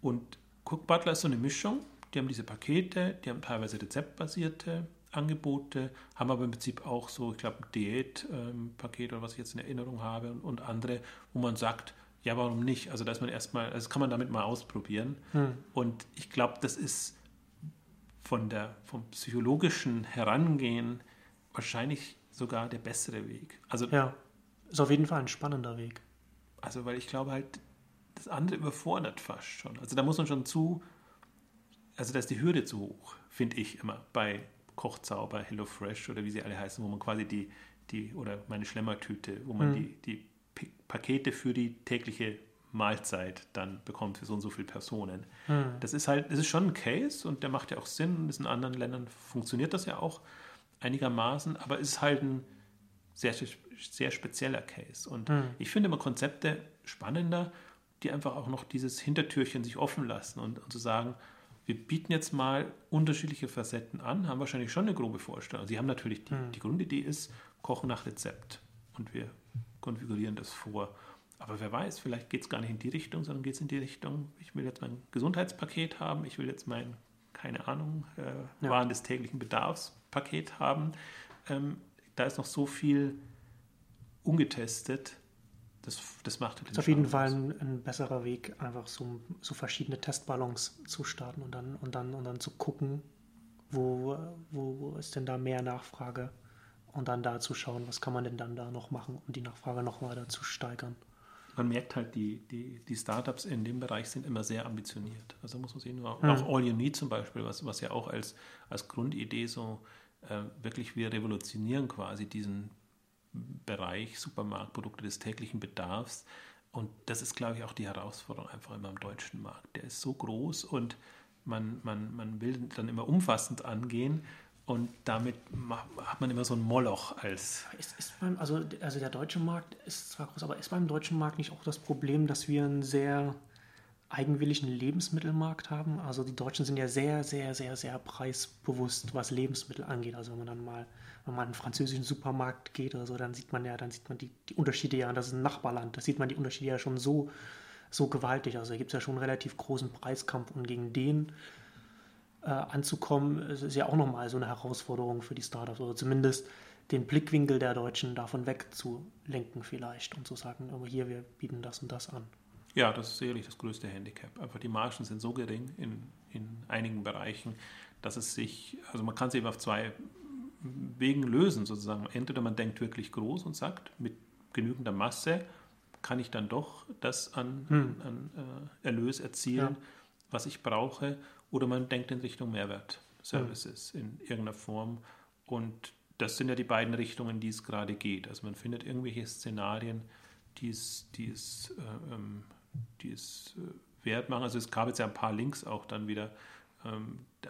Und Cook Butler ist so eine Mischung. Die haben diese Pakete, die haben teilweise rezeptbasierte Angebote, haben aber im Prinzip auch so, ich glaube, ein Diätpaket oder was ich jetzt in Erinnerung habe und, und andere, wo man sagt, ja, warum nicht? Also, dass man erstmal, das kann man damit mal ausprobieren. Hm. Und ich glaube, das ist von der, vom psychologischen Herangehen wahrscheinlich sogar der bessere Weg. Also, ja, ist auf jeden Fall ein spannender Weg. also weil ich glaube halt, das andere überfordert fast schon. Also da muss man schon zu, also da ist die Hürde zu hoch, finde ich immer, bei Kochzauber, HelloFresh oder wie sie alle heißen, wo man quasi die, die oder meine Schlemmertüte, wo man Mhm. die, die P- Pakete für die tägliche Mahlzeit dann bekommt für so und so viele Personen. Hm. Das ist halt, das ist schon ein Case und der macht ja auch Sinn. und ist in anderen Ländern funktioniert das ja auch einigermaßen, aber es ist halt ein sehr, sehr spezieller Case. Und Hm. ich finde immer Konzepte spannender, die einfach auch noch dieses Hintertürchen sich offen lassen und, und zu sagen, wir bieten jetzt mal unterschiedliche Facetten an, haben wahrscheinlich schon eine grobe Vorstellung. Sie haben natürlich die, Hm. die Grundidee ist, kochen nach Rezept und wir konfigurieren das vor. Aber wer weiß, vielleicht geht es gar nicht in die Richtung, sondern geht es in die Richtung, ich will jetzt mein Gesundheitspaket haben, ich will jetzt mein, keine Ahnung, äh, Ja. Waren des täglichen Bedarfspaket haben. Ähm, da ist noch so viel ungetestet. Das, das macht halt Ist auf jeden Fall ein, ein besserer Weg, einfach so, so verschiedene Testballons zu starten und dann, und dann, und dann zu gucken, wo, wo, ist denn da mehr Nachfrage und dann da zu schauen, was kann man denn dann da noch machen, um die Nachfrage noch weiter zu steigern. man merkt halt, die, die, die Startups in dem Bereich sind immer sehr ambitioniert. Also muss man sehen, auch, mhm. auch All You Need zum Beispiel, was, was ja auch als, als Grundidee so äh, wirklich wir revolutionieren quasi diesen Bereich Supermarktprodukte des täglichen Bedarfs. Und das ist, glaube ich, auch die Herausforderung einfach immer am deutschen Markt. Der ist so groß und man, man, man will dann immer umfassend angehen und damit hat man immer so ein Moloch als. Ist, ist beim, also, also der deutsche Markt ist zwar groß, aber ist beim deutschen Markt nicht auch das Problem, dass wir einen sehr eigenwilligen Lebensmittelmarkt haben? Also die Deutschen sind ja sehr, sehr, sehr, sehr preisbewusst, was Lebensmittel angeht. Also wenn man dann mal, wenn man in einen französischen Supermarkt geht oder so, dann sieht man ja, dann sieht man die, die Unterschiede ja, das ist ein Nachbarland, da sieht man die Unterschiede ja schon so, so gewaltig. Also da gibt es ja schon einen relativ großen Preiskampf und gegen den äh, anzukommen, ist ja auch nochmal so eine Herausforderung für die Startups oder zumindest den Blickwinkel der Deutschen davon wegzulenken vielleicht und zu sagen, aber hier, wir bieten das und das an. Ja, das ist sicherlich das größte Handicap. Einfach die Margen sind so gering in, in einigen Bereichen, dass es sich, also man kann sie eben auf zwei Wegen lösen sozusagen. Entweder man denkt wirklich groß und sagt, mit genügender Masse kann ich dann doch das an, hm. an äh, Erlös erzielen, ja. was ich brauche oder man denkt in Richtung Mehrwert-Services mhm. in irgendeiner Form. Und das sind ja die beiden Richtungen, die es gerade geht. Also man findet irgendwelche Szenarien, die es, die es, äh, ähm, die es äh, wert machen. Also es gab jetzt ja ein paar Links auch dann wieder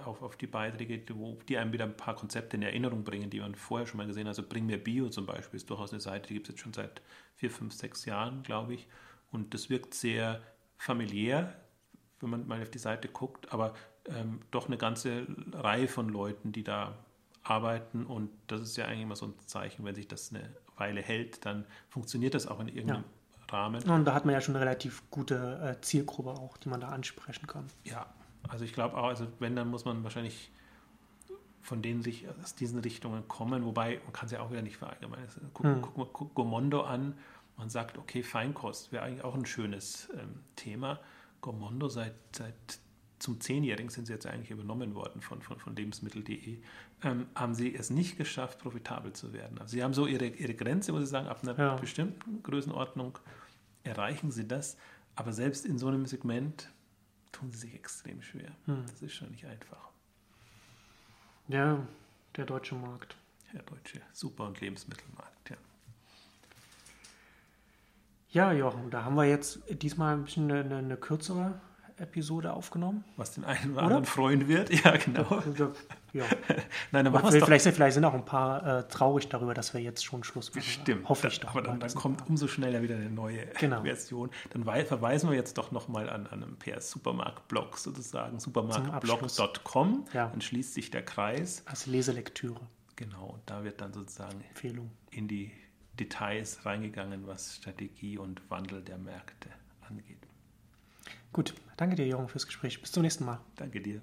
auf, auf die Beiträge, wo, die einem wieder ein paar Konzepte in Erinnerung bringen, die man vorher schon mal gesehen hat. Also Bring mir Bio zum Beispiel ist durchaus eine Seite, die gibt es jetzt schon seit vier, fünf, sechs Jahren, glaube ich. Und das wirkt sehr familiär, wenn man mal auf die Seite guckt, aber ähm, doch eine ganze Reihe von Leuten, die da arbeiten und das ist ja eigentlich immer so ein Zeichen, wenn sich das eine Weile hält, dann funktioniert das auch in irgendeinem ja. Rahmen. Und da hat man ja schon eine relativ gute äh, Zielgruppe auch, die man da ansprechen kann. Ja, also ich glaube auch, also wenn, dann muss man wahrscheinlich von denen sich aus diesen Richtungen kommen, wobei man kann es ja auch wieder nicht verallgemeinern. Guck, hm. guck mal guck Gomondo an, man sagt, okay, Feinkost wäre eigentlich auch ein schönes ähm, Thema. Gomondo seit, seit zum Zehnjährigen sind sie jetzt eigentlich übernommen worden von, von, von Lebensmittel.de, ähm, haben sie es nicht geschafft, profitabel zu werden. Also sie haben so ihre, ihre Grenze, muss ich sagen, ab einer ja. bestimmten Größenordnung erreichen sie das, aber selbst in so einem Segment tun sie sich extrem schwer. Hm. Das ist schon nicht einfach. Ja, der deutsche Markt. Der deutsche Super- und Lebensmittelmarkt, ja. Ja, Jochen, da haben wir jetzt diesmal ein bisschen eine, eine kürzere Episode aufgenommen. Was den einen oder, oder? anderen freuen wird, [laughs] ja, genau. Ja. [laughs] Nein, aber wir, vielleicht, vielleicht, sind auch ein paar äh, traurig darüber, dass wir jetzt schon Schluss machen. Stimmt. Hoffe ich doch. Aber dann, dann kommt umso schneller wieder eine neue [laughs] genau. Version. Dann verweisen wir jetzt doch nochmal an, an einen PS Supermarkt-Blog sozusagen, supermarktblog.com. Ja. Dann schließt sich der Kreis. Als Leselektüre. Genau, und da wird dann sozusagen Empfehlung. in die Details reingegangen, was Strategie und Wandel der Märkte angeht. Gut, danke dir, Jürgen, fürs Gespräch. Bis zum nächsten Mal. Danke dir.